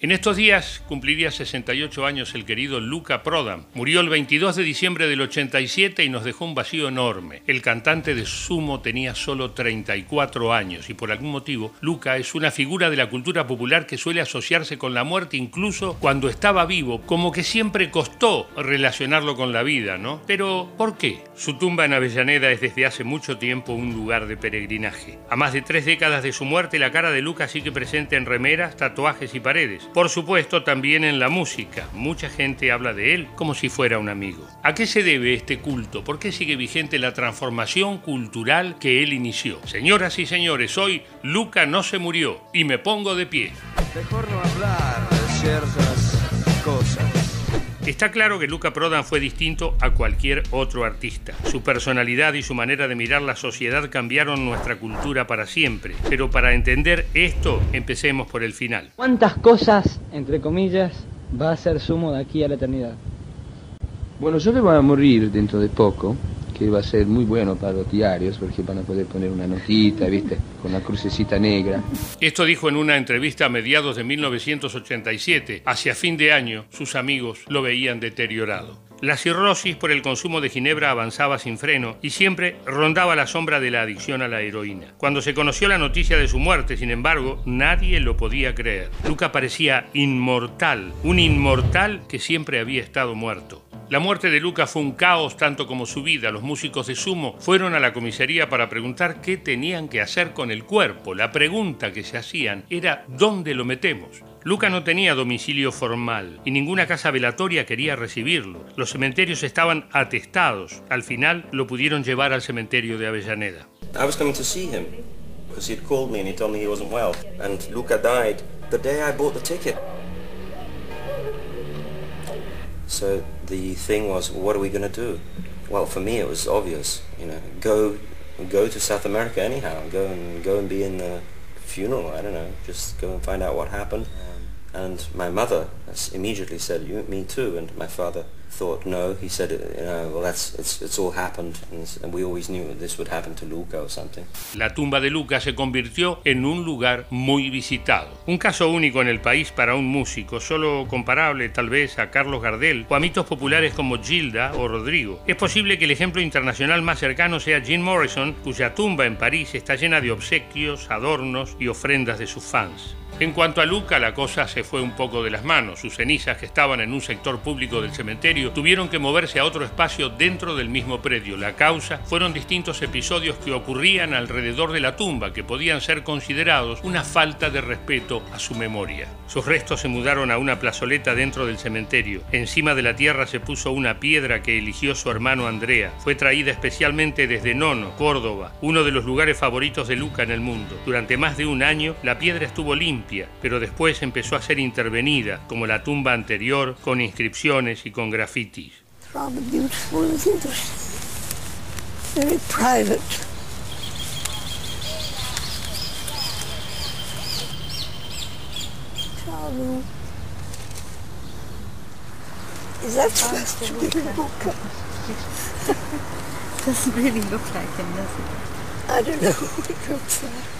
En estos días cumpliría 68 años el querido Luca Prodan. Murió el 22 de diciembre del 87 y nos dejó un vacío enorme. El cantante de Sumo tenía solo 34 años y por algún motivo Luca es una figura de la cultura popular que suele asociarse con la muerte incluso cuando estaba vivo, como que siempre costó relacionarlo con la vida, ¿no? Pero ¿por qué? Su tumba en Avellaneda es desde hace mucho tiempo un lugar de peregrinaje. A más de tres décadas de su muerte, la cara de Luca sigue presente en remeras, tatuajes y paredes. Por supuesto, también en la música. Mucha gente habla de él como si fuera un amigo. ¿A qué se debe este culto? ¿Por qué sigue vigente la transformación cultural que él inició? Señoras y señores, hoy Luca no se murió y me pongo de pie. Mejor no hablar de ciertas cosas. Está claro que Luca Prodan fue distinto a cualquier otro artista. Su personalidad y su manera de mirar la sociedad cambiaron nuestra cultura para siempre. Pero para entender esto, empecemos por el final. ¿Cuántas cosas, entre comillas, va a ser sumo de aquí a la eternidad? Bueno, yo que voy a morir dentro de poco, que va a ser muy bueno para los diarios, porque van a poder poner una notita, ¿viste? Con una crucecita negra. Esto dijo en una entrevista a mediados de 1987. Hacia fin de año, sus amigos lo veían deteriorado. La cirrosis por el consumo de ginebra avanzaba sin freno y siempre rondaba la sombra de la adicción a la heroína. Cuando se conoció la noticia de su muerte, sin embargo, nadie lo podía creer. Luca parecía inmortal, un inmortal que siempre había estado muerto. La muerte de Luca fue un caos tanto como su vida. Los músicos de Sumo fueron a la comisaría para preguntar qué tenían que hacer con el cuerpo. La pregunta que se hacían era ¿dónde lo metemos? Luca no tenía domicilio formal y ninguna casa velatoria quería recibirlo. Los cementerios estaban atestados. Al final lo pudieron llevar al cementerio de Avellaneda. I was coming to see him because he'd called me and he told me he wasn't well. And Luca died the day I bought the ticket. So the thing was, what are we going to do? Well, for me it was obvious, you know, go go to South America anyhow, go and go and be in the funeral. I don't know, just go and find out what happened. Um, and my mother immediately said, you, me too. And my father thought, no. He said, you know, well, that's it's, it's all happened, and we always knew this would happen to Luca or something. La tumba de Luca se convirtió en un lugar muy visitado. Un caso único en el país para un músico, solo comparable tal vez a Carlos Gardel o a mitos populares como Gilda o Rodrigo. Es posible que el ejemplo internacional más cercano sea Jim Morrison, cuya tumba en París está llena de obsequios, adornos y ofrendas de sus fans. En cuanto a Luca, la cosa se fue un poco de las manos. Sus cenizas, que estaban en un sector público del cementerio, tuvieron que moverse a otro espacio dentro del mismo predio. La causa fueron distintos episodios que ocurrían alrededor de la tumba, que podían ser considerados una falta de respeto a su memoria. Sus restos se mudaron a una plazoleta dentro del cementerio. Encima de la tierra se puso una piedra que eligió su hermano Andrea. Fue traída especialmente desde Nono, Córdoba, uno de los lugares favoritos de Luca en el mundo. Durante más de un año, la piedra estuvo limpia pero después empezó a ser intervenida, como la tumba anterior, con inscripciones y con grafitis. Is that supposed to be Luca? Doesn't really look like him, does it? I don't know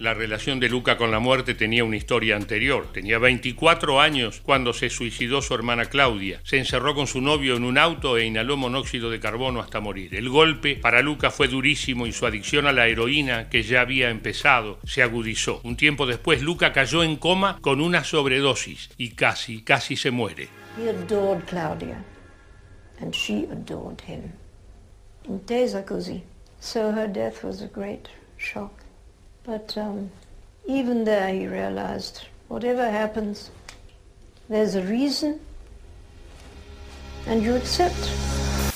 La relación de Luca con la muerte tenía una historia anterior. Tenía 24 años cuando se suicidó su hermana Claudia. Se encerró con su novio en un auto e inhaló monóxido de carbono hasta morir. El golpe para Luca fue durísimo y su adicción a la heroína, que ya había empezado, se agudizó. Un tiempo después, Luca cayó en coma con una sobredosis y casi, casi se muere. He adored Claudia, and she adored him. Intesa così. So her death was a great shock. But um, even there he realized, whatever happens, there's a reason, and you accept.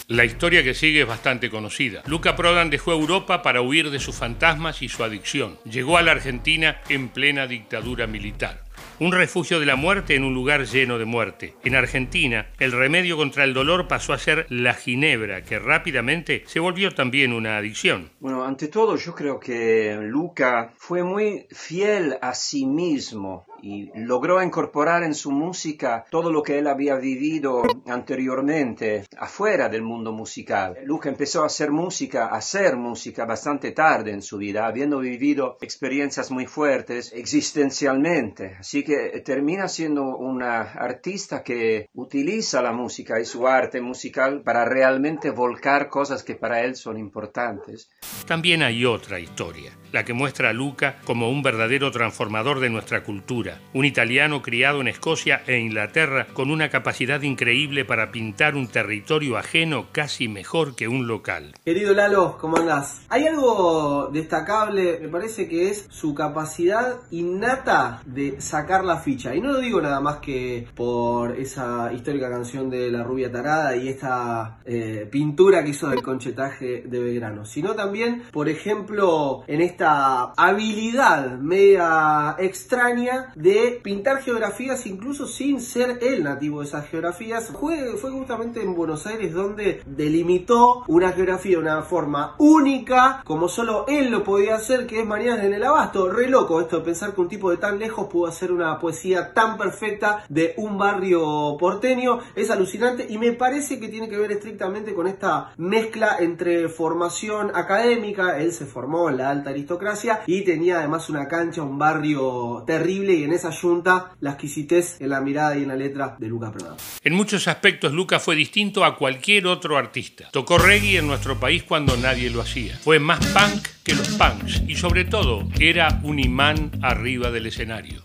La historia que sigue es bastante conocida. Luca Prodan dejó Europa para huir de sus fantasmas y su adicción. Llegó a la Argentina en plena dictadura militar. Un refugio de la muerte en un lugar lleno de muerte. En Argentina, el remedio contra el dolor pasó a ser la ginebra, que rápidamente se volvió también una adicción. Bueno, ante todo yo creo que Luca fue muy fiel a sí mismo y logró incorporar en su música todo lo que él había vivido anteriormente afuera del mundo musical. Luca empezó a hacer música, a hacer música bastante tarde en su vida, habiendo vivido experiencias muy fuertes existencialmente. Así que termina siendo una artista que utiliza la música y su arte musical para realmente volcar cosas que para él son importantes. También hay otra historia, la que muestra a Luca como un verdadero transformador de nuestra cultura, un italiano criado en Escocia e Inglaterra con una capacidad increíble para pintar un territorio ajeno casi mejor que un local. Querido Lalo, ¿cómo andás? Hay algo destacable, me parece que es su capacidad innata de sacar la ficha. Y no lo digo nada más que por esa histórica canción de La Rubia Tarada y esta eh, pintura que hizo del conchetaje de Belgrano, sino también, por ejemplo, en esta habilidad media extraña de pintar geografías incluso sin ser el nativo de esas geografías. Fue, justamente en Buenos Aires donde delimitó una geografía de una forma única, como solo él lo podía hacer, que es Mañana en el Abasto. Re loco esto de pensar que un tipo de tan lejos pudo hacer una poesía tan perfecta de un barrio porteño. Es alucinante y me parece que tiene que ver estrictamente con esta mezcla entre formación académica, él se formó en la alta aristocracia y tenía además una cancha, un barrio terrible esa junta la exquisitez en la mirada y en la letra de Luca Prodan. En muchos aspectos Luca fue distinto a cualquier otro artista. Tocó reggae en nuestro país cuando nadie lo hacía. Fue más punk que los punks y sobre todo era un imán arriba del escenario.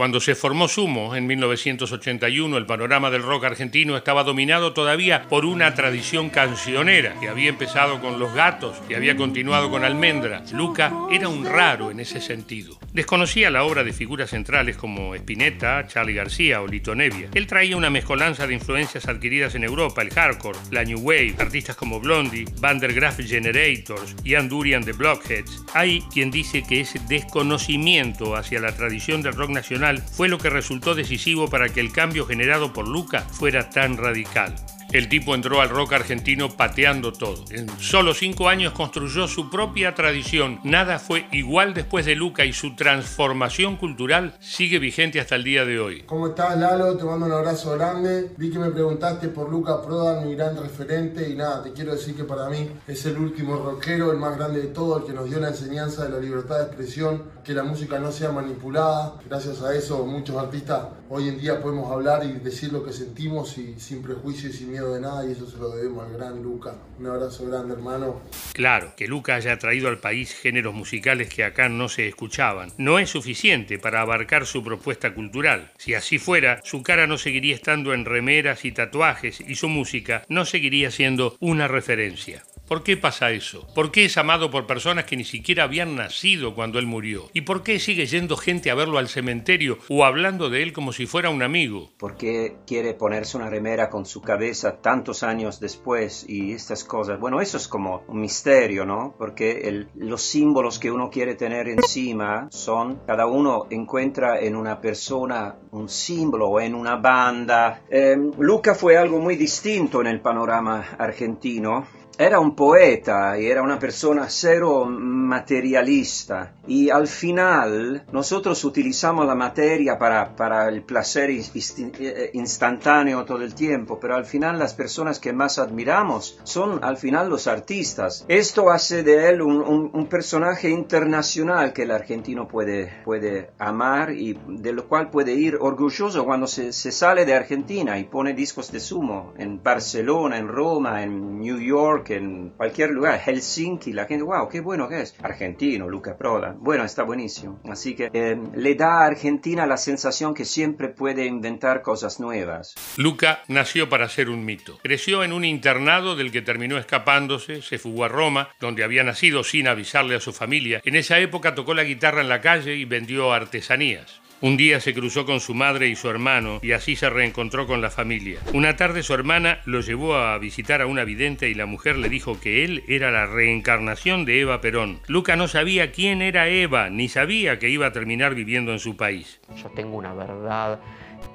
Cuando se formó Sumo en 1981, el panorama del rock argentino estaba dominado todavía por una tradición cancionera que había empezado con Los Gatos y había continuado con Almendra. Luca era un raro en ese sentido. Desconocía la obra de figuras centrales como Spinetta, Charlie García o Lito Nevia. Él traía una mezcolanza de influencias adquiridas en Europa, el hardcore, la New Wave, artistas como Blondie, Vandergraaf Generators, Ian Durian de Blockheads. Hay quien dice que ese desconocimiento hacia la tradición del rock nacional fue lo que resultó decisivo para que el cambio generado por Luca fuera tan radical. El tipo entró al rock argentino pateando todo. En solo cinco años construyó su propia tradición. Nada fue igual después de Luca y su transformación cultural sigue vigente hasta el día de hoy. ¿Cómo estás, Lalo? Te mando un abrazo grande. Vi que me preguntaste por Luca Prodan, mi gran referente, y nada, te quiero decir que para mí es el último rockero, el más grande de todos, el que nos dio la enseñanza de la libertad de expresión, que la música no sea manipulada. Gracias a eso, muchos artistas hoy en día podemos hablar y decir lo que sentimos y sin prejuicios y sin miedo de nada, y eso se lo debemos al gran Luca. Un abrazo grande, hermano. Claro, que Luca haya traído al país géneros musicales que acá no se escuchaban no es suficiente para abarcar su propuesta cultural. Si así fuera, su cara no seguiría estando en remeras y tatuajes y su música no seguiría siendo una referencia. ¿Por qué pasa eso? ¿Por qué es amado por personas que ni siquiera habían nacido cuando él murió? ¿Y por qué sigue yendo gente a verlo al cementerio o hablando de él como si fuera un amigo? ¿Por qué quiere ponerse una remera con su cabeza tantos años después y estas cosas? Bueno, eso es como un misterio, ¿no? Porque los símbolos que uno quiere tener encima son, cada uno encuentra en una persona un símbolo o en una banda. Eh, Luca fue algo muy distinto en el panorama argentino. Era un poeta y era una persona cero materialista y al final nosotros utilizamos la materia para, para el placer eh, instantáneo todo el tiempo, pero al final las personas que más admiramos son al final los artistas. Esto hace de él un, un- un personaje internacional que el argentino puede, puede amar y de lo cual puede ir orgulloso cuando se, se sale de Argentina y pone discos de sumo en Barcelona, en Roma, en New York, en cualquier lugar, Helsinki, la gente, wow, qué bueno que es. Argentino, Luca Prodan. Bueno, está buenísimo. Así que eh, le da a Argentina la sensación que siempre puede inventar cosas nuevas. Luca nació para ser un mito. Creció en un internado del que terminó escapándose, se fugó a Roma, donde había nacido sin avisarle a su familia. En esa época tocó la guitarra en la calle y vendió artesanías. Un día se cruzó con su madre y su hermano y así se reencontró con la familia. Una tarde su hermana lo llevó a visitar a una vidente y la mujer le dijo que él era la reencarnación de Eva Perón. Luca no sabía quién era Eva, ni sabía que iba a terminar viviendo en su país. Yo tengo una verdad.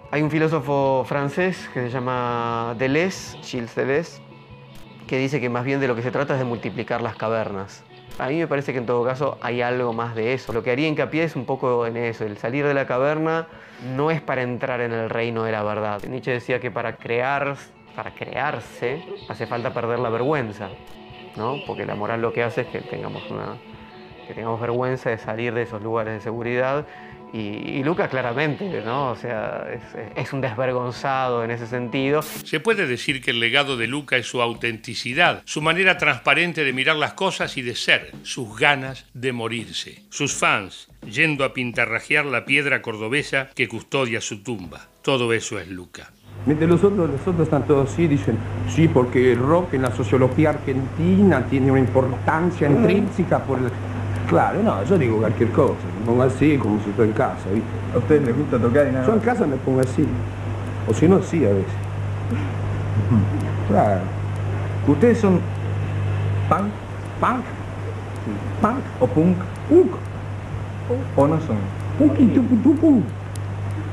Hay un filósofo francés que se llama Deleuze, Gilles Deleuze, que dice que más bien de lo que se trata es de multiplicar las cavernas. A mí me parece que en todo caso hay algo más de eso. Lo que haría hincapié es un poco en eso. El salir de la caverna no es para entrar en el reino de la verdad. Nietzsche decía que para crear, para crearse, hace falta perder la vergüenza, ¿no? Porque la moral lo que hace es que tengamos que tengamos vergüenza de salir de esos lugares de seguridad y, Luca claramente, ¿no? O sea, es, un desvergonzado en ese sentido. Se puede decir que el legado de Luca es su autenticidad, su manera transparente de mirar las cosas y de ser, sus ganas de morirse. Sus fans yendo a pintarrajear la piedra cordobesa que custodia su tumba. Todo eso es Luca. Mientras los otros, los otros están todos así, dicen, sí, porque el rock en la sociología argentina tiene una importancia intrínseca por el Claro, no, yo digo cualquier cosa, me pongo así como si estoy en casa, ¿viste? ¿A usted le gusta tocar y nada? Yo en casa me pongo así, o si no, sí a veces. Claro. ¿Ustedes son punk? ¿Punk? ¿Punk o punk? Punk. ¿O no son? Punk y punk.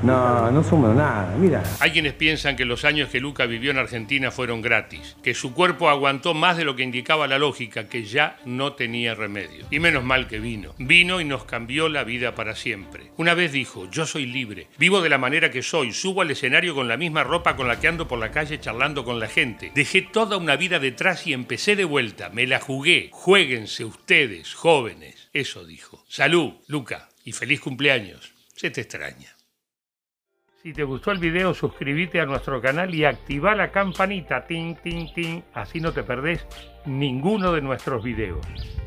No, no somos nada, mira. Hay quienes piensan que los años que Luca vivió en Argentina fueron gratis, que su cuerpo aguantó más de lo que indicaba la lógica, que ya no tenía remedio. Y menos mal que vino. Vino y nos cambió la vida para siempre. Una vez dijo, yo soy libre, vivo de la manera que soy, subo al escenario con la misma ropa con la que ando por la calle charlando con la gente. Dejé toda una vida detrás y empecé de vuelta, me la jugué. Juéguense ustedes, jóvenes. Eso dijo. Salud, Luca, y feliz cumpleaños. Se te extraña. Si te gustó el video, suscríbete a nuestro canal y activa la campanita, ting, ting, ting, así no te perdés ninguno de nuestros videos.